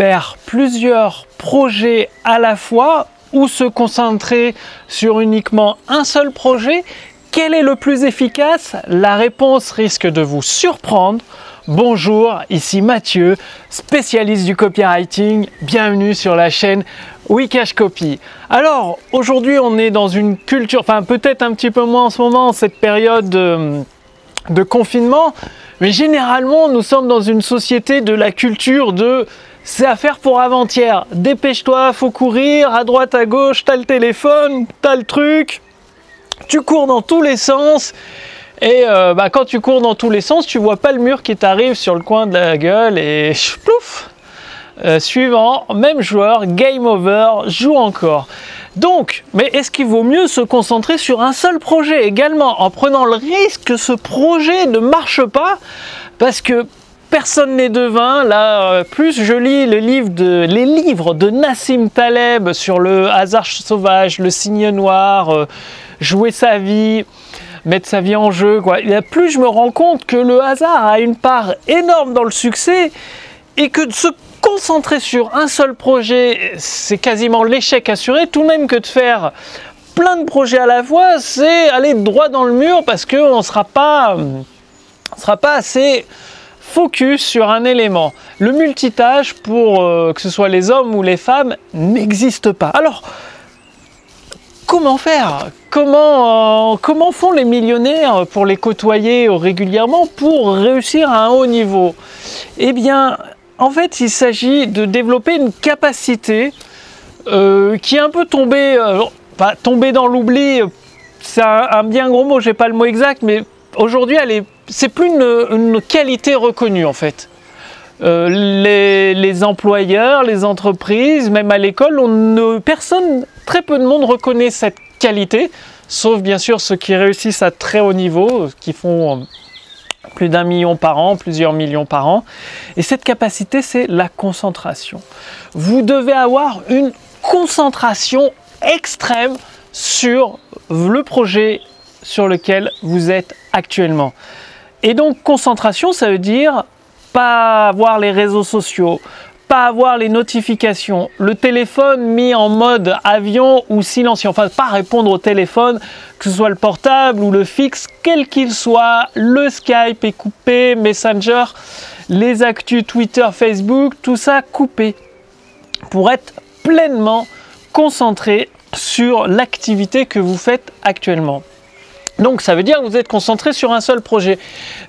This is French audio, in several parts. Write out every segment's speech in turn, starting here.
faire plusieurs projets à la fois ou se concentrer sur uniquement un seul projet Quel est le plus efficace? La réponse risque de vous surprendre. Bonjour, ici Mathieu, spécialiste du copywriting. Bienvenue sur la chaîne Wikash Copy. Alors, aujourd'hui, on est dans une culture, enfin peut-être un petit peu moins en ce moment, cette période de, de confinement, mais généralement, nous sommes dans une société de la culture de c'est à faire pour avant-hier. Dépêche-toi, faut courir, à droite, à gauche, t'as le téléphone, t'as le truc. Tu cours dans tous les sens. Et euh, bah, quand tu cours dans tous les sens, tu vois pas le mur qui t'arrive sur le coin de la gueule et euh, Suivant, même joueur, game over, joue encore. Donc, mais est-ce qu'il vaut mieux se concentrer sur un seul projet également en prenant le risque que ce projet ne marche pas? Parce que personne n'est devin. Là, euh, plus je lis les livres de, Nassim Taleb sur le hasard sauvage, le signe noir, euh, jouer sa vie, mettre sa vie en jeu, quoi. plus je me rends compte que le hasard a une part énorme dans le succès et que de se concentrer sur un seul projet, c'est quasiment l'échec assuré, tout même que de faire plein de projets à la fois, c'est aller droit dans le mur parce qu'on ne sera pas assez focus sur un élément. Le multitâche, pour euh, que ce soit les hommes ou les femmes, n'existe pas. Alors, comment faire? Comment, euh, comment font les millionnaires pour les côtoyer régulièrement pour réussir à un haut niveau? Eh bien, en fait, il s'agit de développer une capacité euh, qui est un peu tombée, pas tombée dans l'oubli, c'est un, un, bien gros mot, j'ai pas le mot exact, mais aujourd'hui, elle est c'est plus une, qualité reconnue en fait. Euh, les, employeurs, les entreprises, même à l'école, on personne, très peu de monde reconnaît cette qualité, sauf bien sûr ceux qui réussissent à très haut niveau, qui font plus d'un million par an, plusieurs millions par an. Et cette capacité, c'est la concentration. Vous devez avoir une concentration extrême sur le projet sur lequel vous êtes actuellement. Et donc concentration, ça veut dire pas avoir les réseaux sociaux, pas avoir les notifications, le téléphone mis en mode avion ou silencieux, enfin pas répondre au téléphone, que ce soit le portable ou le fixe, quel qu'il soit, le Skype est coupé, Messenger, les actus Twitter, Facebook, tout ça coupé pour être pleinement concentré sur l'activité que vous faites actuellement. Donc ça veut dire que vous êtes concentré sur un seul projet.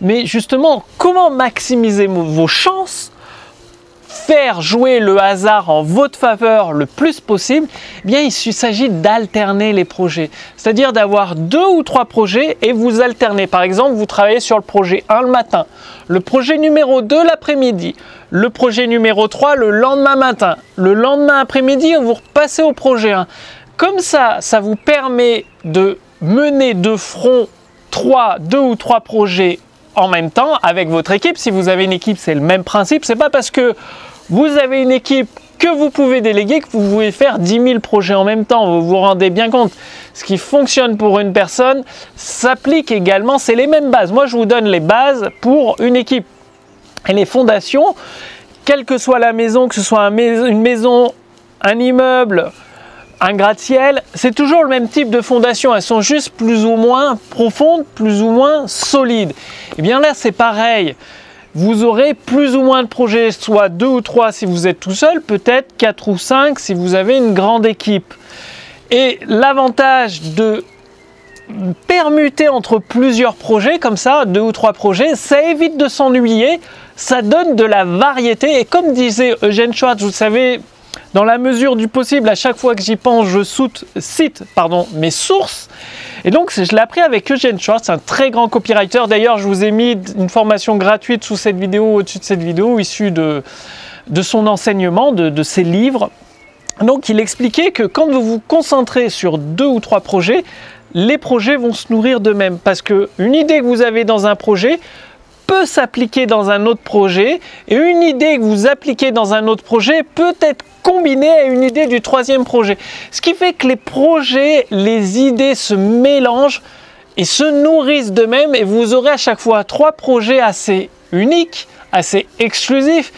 Mais justement, comment maximiser vos chances faire jouer le hasard en votre faveur le plus possible, eh bien il s'agit d'alterner les projets. C'est-à-dire d'avoir deux ou trois projets et vous alternez. Par exemple, vous travaillez sur le projet 1 le matin, le projet numéro 2 l'après-midi, le projet numéro 3 le lendemain matin, le lendemain après-midi, vous repassez au projet 1. Comme ça, ça vous permet de mener de front trois, deux ou trois projets en même temps avec votre équipe. Si vous avez une équipe, c'est le même principe. C'est pas parce que vous avez une équipe que vous pouvez déléguer que vous pouvez faire 10 000 projets en même temps. Vous vous rendez bien compte. Ce qui fonctionne pour une personne s'applique également. C'est les mêmes bases. Moi, je vous donne les bases pour une équipe. Et les fondations, quelle que soit la maison, que ce soit une maison, un immeuble, un gratte-ciel, c'est toujours le même type de fondation. Elles sont juste plus ou moins profondes, plus ou moins solides. Et eh bien là, c'est pareil. Vous aurez plus ou moins de projets, soit deux ou trois si vous êtes tout seul, peut-être quatre ou cinq si vous avez une grande équipe. Et l'avantage de permuter entre plusieurs projets comme ça, deux ou trois projets, ça évite de s'ennuyer, ça donne de la variété. Et comme disait Eugène Schwartz, vous savez, dans la mesure du possible, à chaque fois que j'y pense, je cite mes sources. Et donc, je l'ai appris avec Eugene Schwartz, un très grand copywriter. D'ailleurs, je vous ai mis une formation gratuite sous cette vidéo, au-dessus de cette vidéo, issue de, de son enseignement, de, de ses livres. Donc, il expliquait que quand vous vous concentrez sur deux ou trois projets, les projets vont se nourrir d'eux-mêmes. Parce qu'une idée que vous avez dans un projet peut s'appliquer dans un autre projet et une idée que vous appliquez dans un autre projet peut être combinée à une idée du troisième projet. Ce qui fait que les projets, les idées se mélangent et se nourrissent d'eux-mêmes et vous aurez à chaque fois trois projets assez uniques, assez exclusifs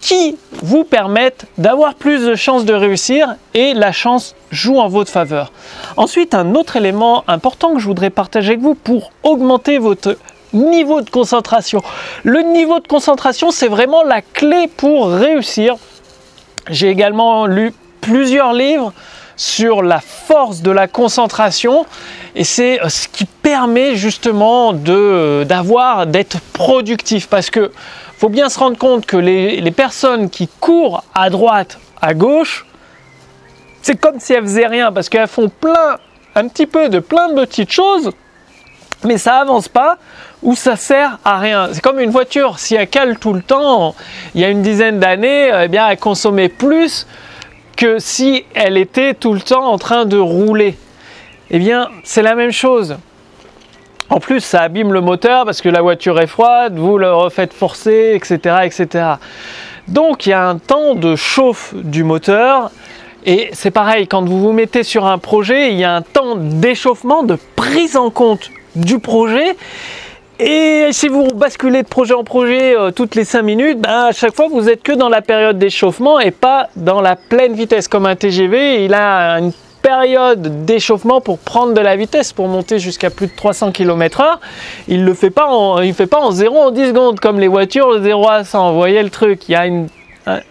qui vous permettent d'avoir plus de chances de réussir et la chance joue en votre faveur. Ensuite, un autre élément important que je voudrais partager avec vous pour augmenter votre niveau de concentration. Le niveau de concentration, c'est vraiment la clé pour réussir. J'ai également lu plusieurs livres sur la force de la concentration et c'est euh, ce qui permet justement de d'avoir d'être productif parce que faut bien se rendre compte que les, les personnes qui courent à droite, à gauche, c'est comme si elles faisaient rien parce qu'elles font plein, un petit peu de plein de petites choses, mais ça avance pas ou ça sert à rien. C'est comme une voiture, si elle cale tout le temps, il y a une dizaine d'années, eh bien elle consommait plus que si elle était tout le temps en train de rouler. Eh bien, c'est la même chose. En plus, ça abîme le moteur parce que la voiture est froide, vous le refaites forcer, etc., etc. Donc, il y a un temps de chauffe du moteur. Et c'est pareil, quand vous vous mettez sur un projet, il y a un temps d'échauffement, de prise en compte du projet. Et si vous basculez de projet en projet euh, toutes les 5 minutes, ben, à chaque fois vous êtes que dans la période d'échauffement et pas dans la pleine vitesse. Comme un TGV, il a une période d'échauffement pour prendre de la vitesse, pour monter jusqu'à plus de 300 km/h. Il ne le fait pas en, il fait pas en 0 en 10 secondes comme les voitures, le 0 à 100. Vous voyez le truc, il y a une,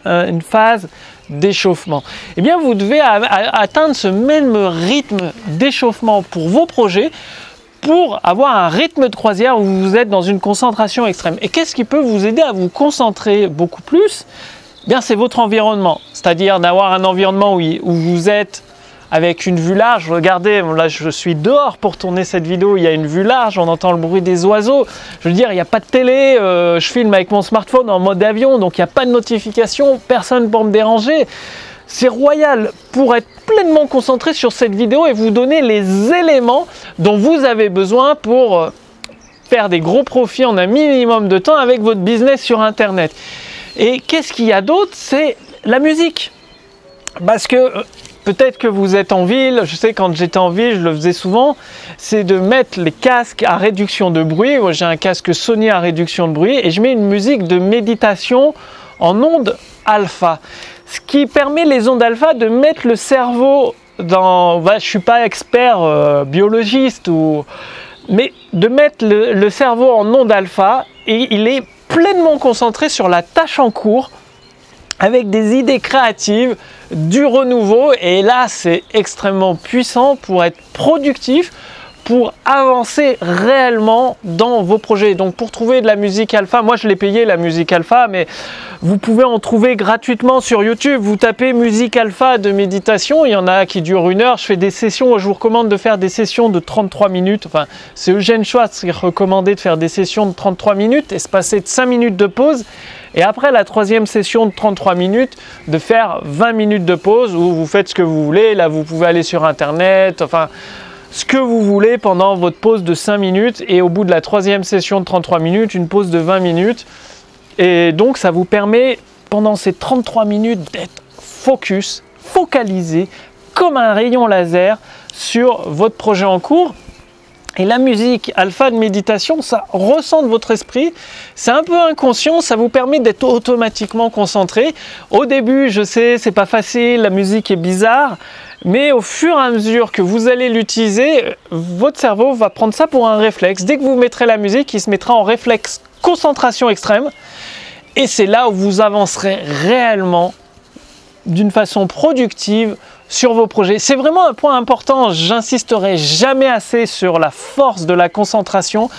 une phase d'échauffement. Eh bien, vous devez atteindre ce même rythme d'échauffement pour vos projets pour avoir un rythme de croisière où vous êtes dans une concentration extrême. Et qu'est-ce qui peut vous aider à vous concentrer beaucoup plus? Eh Bien, c'est votre environnement, c'est-à-dire d'avoir un environnement où, vous êtes avec une vue large. Regardez, là je suis dehors pour tourner cette vidéo, il y a une vue large, on entend le bruit des oiseaux. Je veux dire, il n'y a pas de télé, euh, je filme avec mon smartphone en mode avion, donc il n'y a pas de notification, personne pour me déranger. C'est royal pour être pleinement concentré sur cette vidéo et vous donner les éléments dont vous avez besoin pour euh, faire des gros profits en un minimum de temps avec votre business sur Internet. Et qu'est-ce qu'il y a d'autre? C'est la musique. Parce que euh, peut-être que vous êtes en ville, je sais quand j'étais en ville, je le faisais souvent, c'est de mettre les casques à réduction de bruit. Moi j'ai un casque Sony à réduction de bruit et je mets une musique de méditation en ondes alpha ce qui permet les ondes alpha de mettre le cerveau dans. Bah, je suis pas expert euh, biologiste ou, mais de mettre le, cerveau en ondes alpha et il est pleinement concentré sur la tâche en cours avec des idées créatives, du renouveau et là c'est extrêmement puissant pour être productif pour avancer réellement dans vos projets. Donc pour trouver de la musique alpha, moi je l'ai payé la musique alpha, mais vous pouvez en trouver gratuitement sur YouTube. Vous tapez musique alpha de méditation, il y en a qui durent une heure. Je fais des sessions, je vous recommande de faire des sessions de 33 minutes. Enfin, c'est Eugène Schwartz qui recommandé de faire des sessions de 33 minutes et se passer de 5 minutes de pause. Et après la troisième session de 33 minutes, de faire 20 minutes de pause où vous faites ce que vous voulez. Là, vous pouvez aller sur Internet. Enfin, ce que vous voulez pendant votre pause de 5 minutes et au bout de la troisième session de 33 minutes, une pause de 20 minutes. Et donc ça vous permet pendant ces 33 minutes d'être focus, focalisé comme un rayon laser sur votre projet en cours et la musique alpha de méditation, ça ressent votre esprit, c'est un peu inconscient, ça vous permet d'être automatiquement concentré. Au début, je sais, c'est pas facile, la musique est bizarre, mais au fur et à mesure que vous allez l'utiliser, votre cerveau va prendre ça pour un réflexe. Dès que vous mettrez la musique, il se mettra en réflexe concentration extrême. Et c'est là où vous avancerez réellement d'une façon productive sur vos projets. C'est vraiment un point important, j'insisterai jamais assez sur la force de la concentration.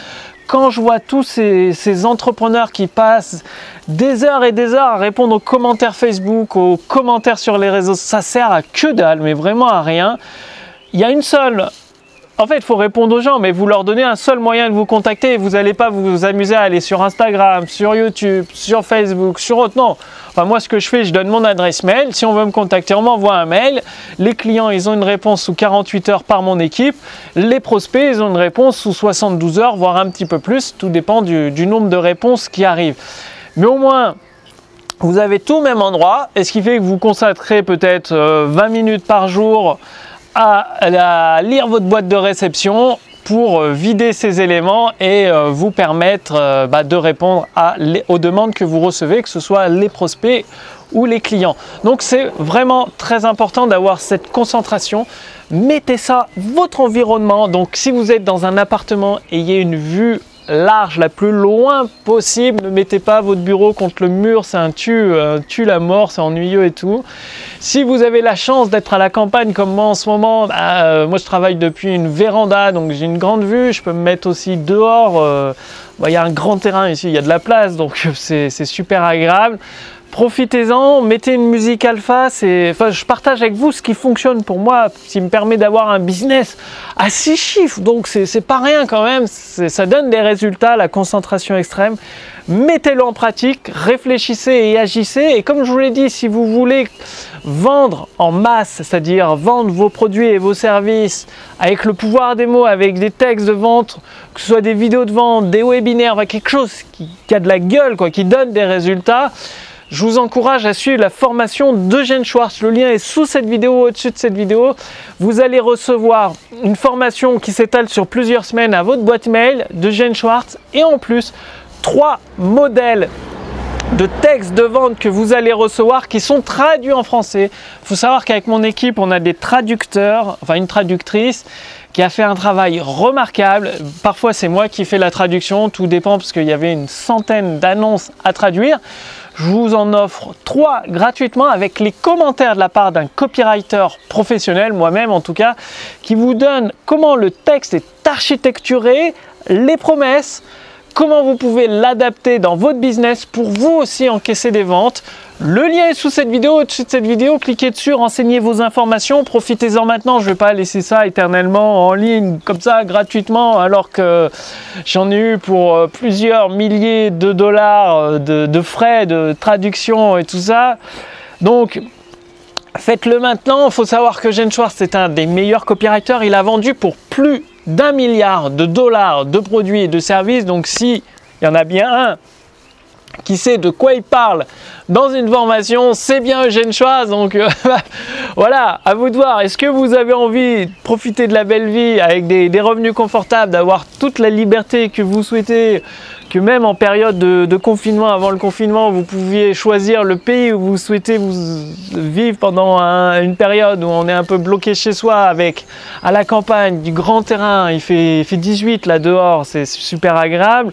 Quand je vois tous ces, entrepreneurs qui passent des heures et des heures à répondre aux commentaires Facebook, aux commentaires sur les réseaux, ça sert à que dalle, mais vraiment à rien. Il y a une seule en fait, il faut répondre aux gens, mais vous leur donnez un seul moyen de vous contacter. Vous n'allez pas vous amuser à aller sur Instagram, sur YouTube, sur Facebook, sur autre. Non. Moi, ce que je fais, je donne mon adresse mail. Si on veut me contacter, on m'envoie un mail. Les clients, ils ont une réponse sous 48 heures par mon équipe. Les prospects, ils ont une réponse sous 72 heures, voire un petit peu plus. Tout dépend du, nombre de réponses qui arrivent. Mais au moins, vous avez tout au même endroit. Et ce qui fait que vous consacrez peut-être 20 euh, minutes par jour à, lire votre boîte de réception pour euh, vider ces éléments et euh, vous permettre euh, bah, de répondre aux demandes que vous recevez, que ce soit les prospects ou les clients. Donc c'est vraiment très important d'avoir cette concentration. Mettez ça votre environnement. Donc si vous êtes dans un appartement, ayez une vue large, la plus loin possible. Ne mettez pas votre bureau contre le mur, c'est un tue, tue la mort, c'est ennuyeux et tout. Si vous avez la chance d'être à la campagne comme moi en ce moment, bah, euh, moi je travaille depuis une véranda, donc j'ai une grande vue, je peux me mettre aussi dehors. Euh, bah, il y a un grand terrain ici, il y a de la place, donc c'est super agréable profitez-en, mettez une musique alpha. enfin, je partage avec vous ce qui fonctionne pour moi, ce qui me permet d'avoir un business à six chiffres. Donc, c'est pas rien quand même. Ça donne des résultats, la concentration extrême. Mettez-le en pratique, réfléchissez et agissez. Et comme je vous l'ai dit, si vous voulez vendre en masse, c'est-à-dire vendre vos produits et vos services avec le pouvoir des mots, avec des textes de vente, que ce soit des vidéos de vente, des webinaires, quelque chose qui, qui a de la gueule, quoi, qui donne des résultats je vous encourage à suivre la formation d'Eugène Schwartz. Le lien est sous cette vidéo, au-dessus de cette vidéo. Vous allez recevoir une formation qui s'étale sur plusieurs semaines à votre boîte mail d'Eugène Schwartz et en plus trois modèles de textes de vente que vous allez recevoir qui sont traduits en français. Il faut savoir qu'avec mon équipe, on a des traducteurs, enfin une traductrice qui a fait un travail remarquable. Parfois, c'est moi qui fais la traduction, tout dépend parce qu'il y avait une centaine d'annonces à traduire. Je vous en offre trois gratuitement avec les commentaires de la part d'un copywriter professionnel, moi-même en tout cas, qui vous donne comment le texte est architecturé, les promesses, comment vous pouvez l'adapter dans votre business pour vous aussi encaisser des ventes. Le lien est sous cette vidéo, au-dessus de cette vidéo, cliquez dessus, renseignez vos informations, profitez-en maintenant, je ne vais pas laisser ça éternellement en ligne comme ça gratuitement alors que j'en ai eu pour euh, plusieurs milliers de dollars euh, de, frais de traduction et tout ça. Donc faites-le maintenant, il faut savoir que Jen Schwartz est un des meilleurs copywriters, il a vendu pour plus d'un milliard de dollars de produits et de services. Donc si il y en a bien un qui sait de quoi il parle dans une formation, c'est bien Eugène. Donc euh, voilà, à vous de voir. Est-ce que vous avez envie de profiter de la belle vie avec des, revenus confortables, d'avoir toute la liberté que vous souhaitez même en période de, confinement, avant le confinement, vous pouviez choisir le pays où vous souhaitez vous vivre pendant une période où on est un peu bloqué chez soi avec à la campagne du grand terrain, il fait, il fait 18 là dehors, c'est super agréable.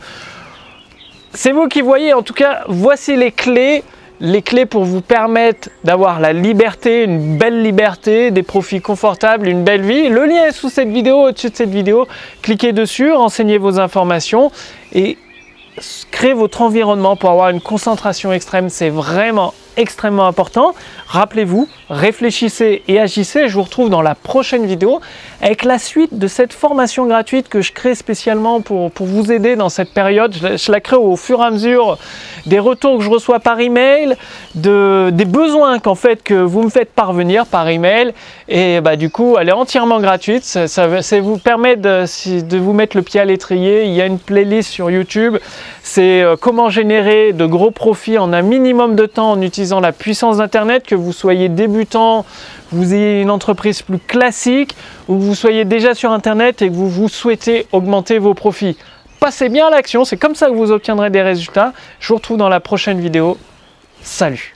C'est vous qui voyez, en tout cas, voici les clés les clés pour vous permettre d'avoir la liberté, une belle liberté, des profits confortables, une belle vie. Le lien est sous cette vidéo, au-dessus de cette vidéo. Cliquez dessus, renseignez vos informations et créez votre environnement pour avoir une concentration extrême. C'est vraiment extrêmement important. Rappelez-vous, réfléchissez et agissez. Je vous retrouve dans la prochaine vidéo avec la suite de cette formation gratuite que je crée spécialement pour, pour vous aider dans cette période. Je, la crée au fur et à mesure des retours que je reçois par email, de, des besoins qu'en fait que vous me faites parvenir par email. Et bah, du coup, elle est entièrement gratuite. Ça, vous permet de, de vous mettre le pied à l'étrier. Il y a une playlist sur YouTube. C'est euh, comment générer de gros profits en un minimum de temps en utilisant la puissance d'Internet, que vous soyez débutant, vous ayez une entreprise plus classique, ou vous soyez déjà sur Internet et que vous, vous souhaitez augmenter vos profits. Passez bien à l'action, c'est comme ça que vous obtiendrez des résultats. Je vous retrouve dans la prochaine vidéo. Salut